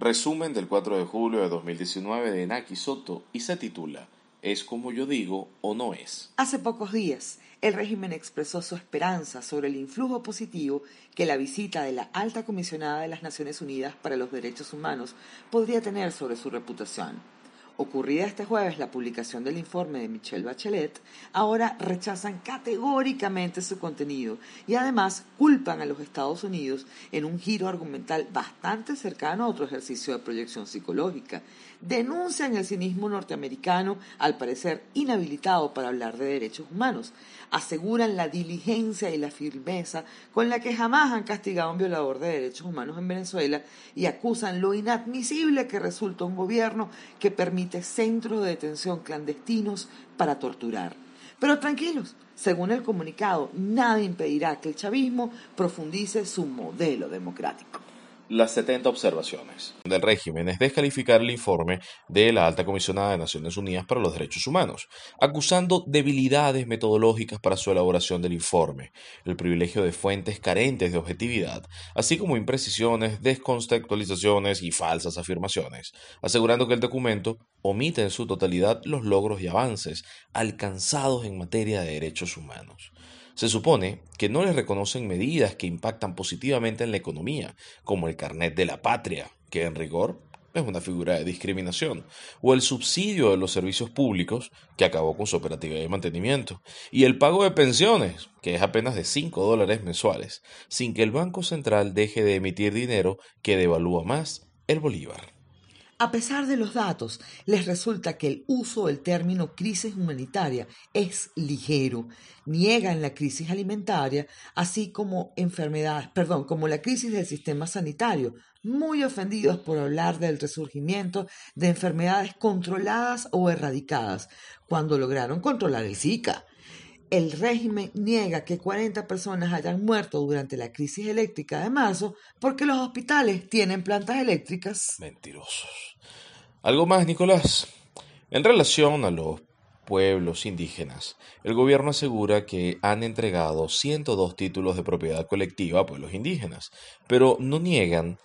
Resumen del 4 de julio de 2019 de Naki Soto y se titula ¿Es como yo digo o no es? Hace pocos días, el régimen expresó su esperanza sobre el influjo positivo que la visita de la alta comisionada de las Naciones Unidas para los Derechos Humanos podría tener sobre su reputación. Ocurrida este jueves la publicación del informe de Michelle Bachelet, ahora rechazan categóricamente su contenido y además culpan a los Estados Unidos en un giro argumental bastante cercano a otro ejercicio de proyección psicológica. Denuncian el cinismo norteamericano, al parecer inhabilitado para hablar de derechos humanos. Aseguran la diligencia y la firmeza con la que jamás han castigado a un violador de derechos humanos en Venezuela y acusan lo inadmisible que resulta un gobierno que permite centros de detención clandestinos para torturar. Pero tranquilos, según el comunicado, nada impedirá que el chavismo profundice su modelo democrático las 70 observaciones del régimen es descalificar el informe de la Alta Comisionada de Naciones Unidas para los Derechos Humanos, acusando debilidades metodológicas para su elaboración del informe, el privilegio de fuentes carentes de objetividad, así como imprecisiones, descontextualizaciones y falsas afirmaciones, asegurando que el documento omite en su totalidad los logros y avances alcanzados en materia de derechos humanos. Se supone que no les reconocen medidas que impactan positivamente en la economía, como el carnet de la patria, que en rigor es una figura de discriminación, o el subsidio de los servicios públicos, que acabó con su operativa de mantenimiento, y el pago de pensiones, que es apenas de 5 dólares mensuales, sin que el Banco Central deje de emitir dinero que devalúa más el bolívar. A pesar de los datos, les resulta que el uso del término crisis humanitaria es ligero. Niegan la crisis alimentaria, así como enfermedades, perdón, como la crisis del sistema sanitario, muy ofendidos por hablar del resurgimiento de enfermedades controladas o erradicadas, cuando lograron controlar el Zika. El régimen niega que 40 personas hayan muerto durante la crisis eléctrica de marzo porque los hospitales tienen plantas eléctricas. Mentirosos. Algo más, Nicolás. En relación a los pueblos indígenas, el gobierno asegura que han entregado 102 títulos de propiedad colectiva a pueblos indígenas, pero no niegan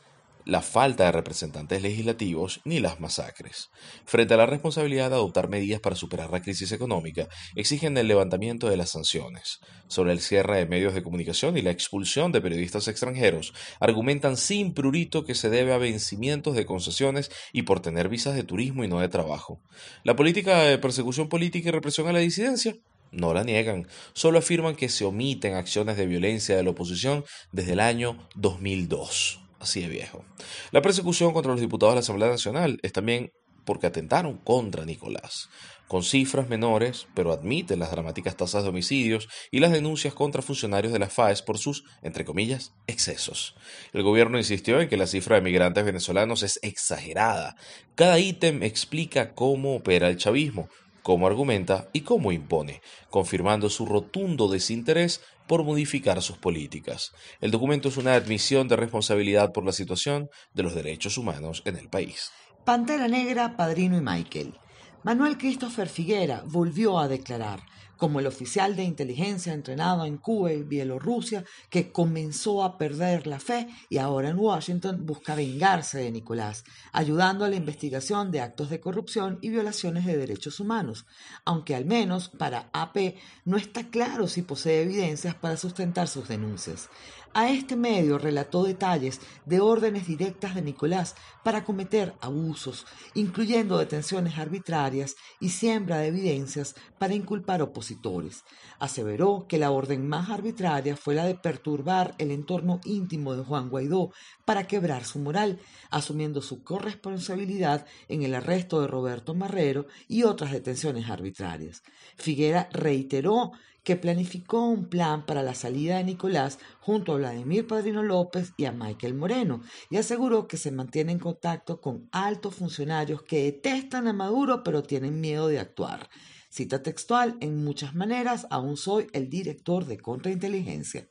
la falta de representantes legislativos ni las masacres. Frente a la responsabilidad de adoptar medidas para superar la crisis económica, exigen el levantamiento de las sanciones. Sobre el cierre de medios de comunicación y la expulsión de periodistas extranjeros, argumentan sin prurito que se debe a vencimientos de concesiones y por tener visas de turismo y no de trabajo. La política de persecución política y represión a la disidencia no la niegan, solo afirman que se omiten acciones de violencia de la oposición desde el año 2002 así de viejo. La persecución contra los diputados de la Asamblea Nacional es también porque atentaron contra Nicolás, con cifras menores, pero admiten las dramáticas tasas de homicidios y las denuncias contra funcionarios de la FAES por sus, entre comillas, excesos. El gobierno insistió en que la cifra de migrantes venezolanos es exagerada. Cada ítem explica cómo opera el chavismo, cómo argumenta y cómo impone, confirmando su rotundo desinterés por modificar sus políticas. El documento es una admisión de responsabilidad por la situación de los derechos humanos en el país. Pantera Negra, Padrino y Michael. Manuel Christopher Figuera volvió a declarar como el oficial de inteligencia entrenado en Cuba y Bielorrusia que comenzó a perder la fe y ahora en Washington busca vengarse de Nicolás, ayudando a la investigación de actos de corrupción y violaciones de derechos humanos, aunque al menos para AP no está claro si posee evidencias para sustentar sus denuncias. A este medio relató detalles de órdenes directas de Nicolás para cometer abusos, incluyendo detenciones arbitrarias y siembra de evidencias para inculpar opositores. Aseveró que la orden más arbitraria fue la de perturbar el entorno íntimo de Juan Guaidó para quebrar su moral, asumiendo su corresponsabilidad en el arresto de Roberto Marrero y otras detenciones arbitrarias. Figuera reiteró que planificó un plan para la salida de Nicolás junto a Vladimir Padrino López y a Michael Moreno y aseguró que se mantiene en contacto con altos funcionarios que detestan a Maduro pero tienen miedo de actuar. Cita textual, en muchas maneras aún soy el director de contrainteligencia.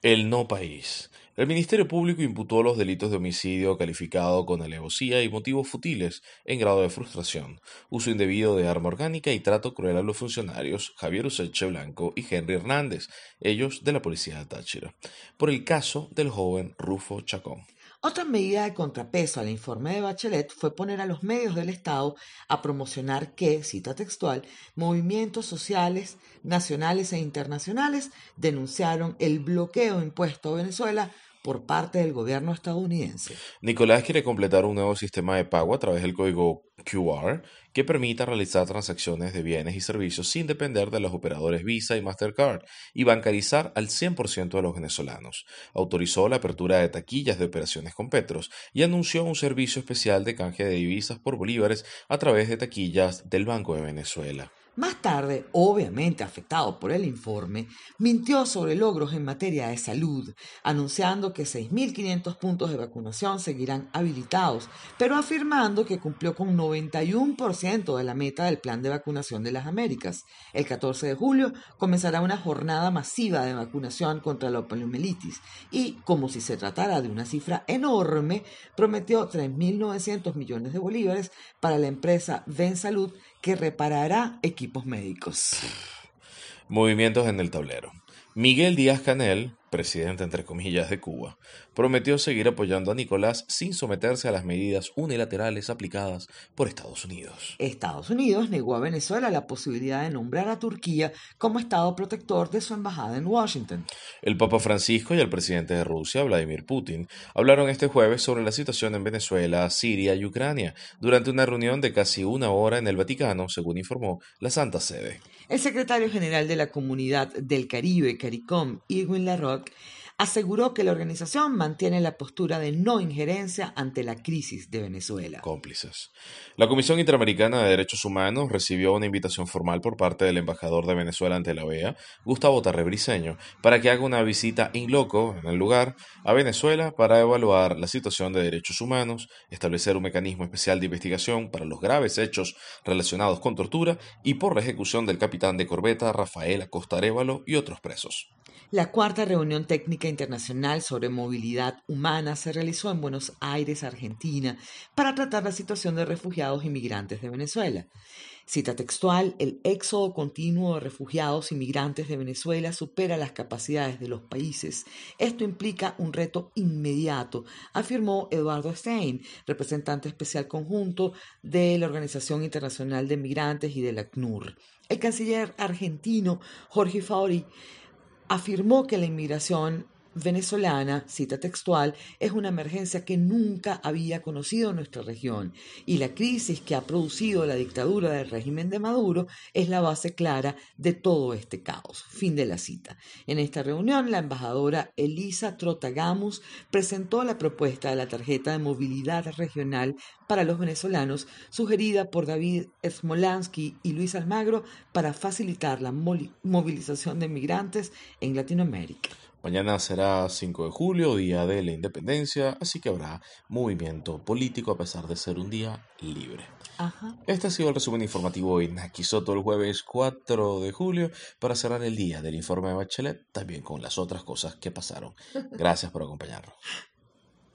El no país. El Ministerio Público imputó los delitos de homicidio calificado con alevosía y motivos futiles en grado de frustración, uso indebido de arma orgánica y trato cruel a los funcionarios Javier Useche Blanco y Henry Hernández, ellos de la policía de Táchira, por el caso del joven Rufo Chacón. Otra medida de contrapeso al informe de Bachelet fue poner a los medios del Estado a promocionar que, cita textual, movimientos sociales nacionales e internacionales denunciaron el bloqueo impuesto a Venezuela por parte del gobierno estadounidense. Nicolás quiere completar un nuevo sistema de pago a través del código QR que permita realizar transacciones de bienes y servicios sin depender de los operadores Visa y Mastercard y bancarizar al 100% de los venezolanos. Autorizó la apertura de taquillas de operaciones con Petros y anunció un servicio especial de canje de divisas por bolívares a través de taquillas del Banco de Venezuela. Más tarde, obviamente afectado por el informe, mintió sobre logros en materia de salud, anunciando que 6.500 puntos de vacunación seguirán habilitados, pero afirmando que cumplió con 91% de la meta del plan de vacunación de las Américas. El 14 de julio comenzará una jornada masiva de vacunación contra la poliomielitis y, como si se tratara de una cifra enorme, prometió 3.900 millones de bolívares para la empresa Ven Salud que reparará equipos médicos. Movimientos en el tablero. Miguel Díaz Canel, presidente entre comillas de Cuba, prometió seguir apoyando a Nicolás sin someterse a las medidas unilaterales aplicadas por Estados Unidos. Estados Unidos negó a Venezuela la posibilidad de nombrar a Turquía como Estado protector de su embajada en Washington. El Papa Francisco y el presidente de Rusia, Vladimir Putin, hablaron este jueves sobre la situación en Venezuela, Siria y Ucrania durante una reunión de casi una hora en el Vaticano, según informó la Santa Sede. El secretario general de la Comunidad del Caribe, CARICOM, Irwin Larroque, aseguró que la organización mantiene la postura de no injerencia ante la crisis de Venezuela. Cómplices. La Comisión Interamericana de Derechos Humanos recibió una invitación formal por parte del embajador de Venezuela ante la OEA, Gustavo Tarrebriceño, para que haga una visita in loco en el lugar a Venezuela para evaluar la situación de derechos humanos, establecer un mecanismo especial de investigación para los graves hechos relacionados con tortura y por la ejecución del capitán de corbeta Rafael Acosta Arevalo y otros presos. La cuarta reunión técnica internacional sobre movilidad humana se realizó en Buenos Aires, Argentina, para tratar la situación de refugiados y migrantes de Venezuela. Cita textual, el éxodo continuo de refugiados y migrantes de Venezuela supera las capacidades de los países. Esto implica un reto inmediato, afirmó Eduardo Stein, representante especial conjunto de la Organización Internacional de Migrantes y del ACNUR. El canciller argentino Jorge Fauri afirmó que la inmigración venezolana, cita textual, es una emergencia que nunca había conocido nuestra región y la crisis que ha producido la dictadura del régimen de Maduro es la base clara de todo este caos. Fin de la cita. En esta reunión, la embajadora Elisa Trotagamus presentó la propuesta de la tarjeta de movilidad regional para los venezolanos, sugerida por David Smolansky y Luis Almagro para facilitar la movilización de migrantes en Latinoamérica. Mañana será 5 de julio, día de la independencia, así que habrá movimiento político a pesar de ser un día libre. Este ha sido el resumen informativo en Nakisoto el jueves 4 de julio para cerrar el día del informe de Bachelet, también con las otras cosas que pasaron. Gracias por acompañarnos.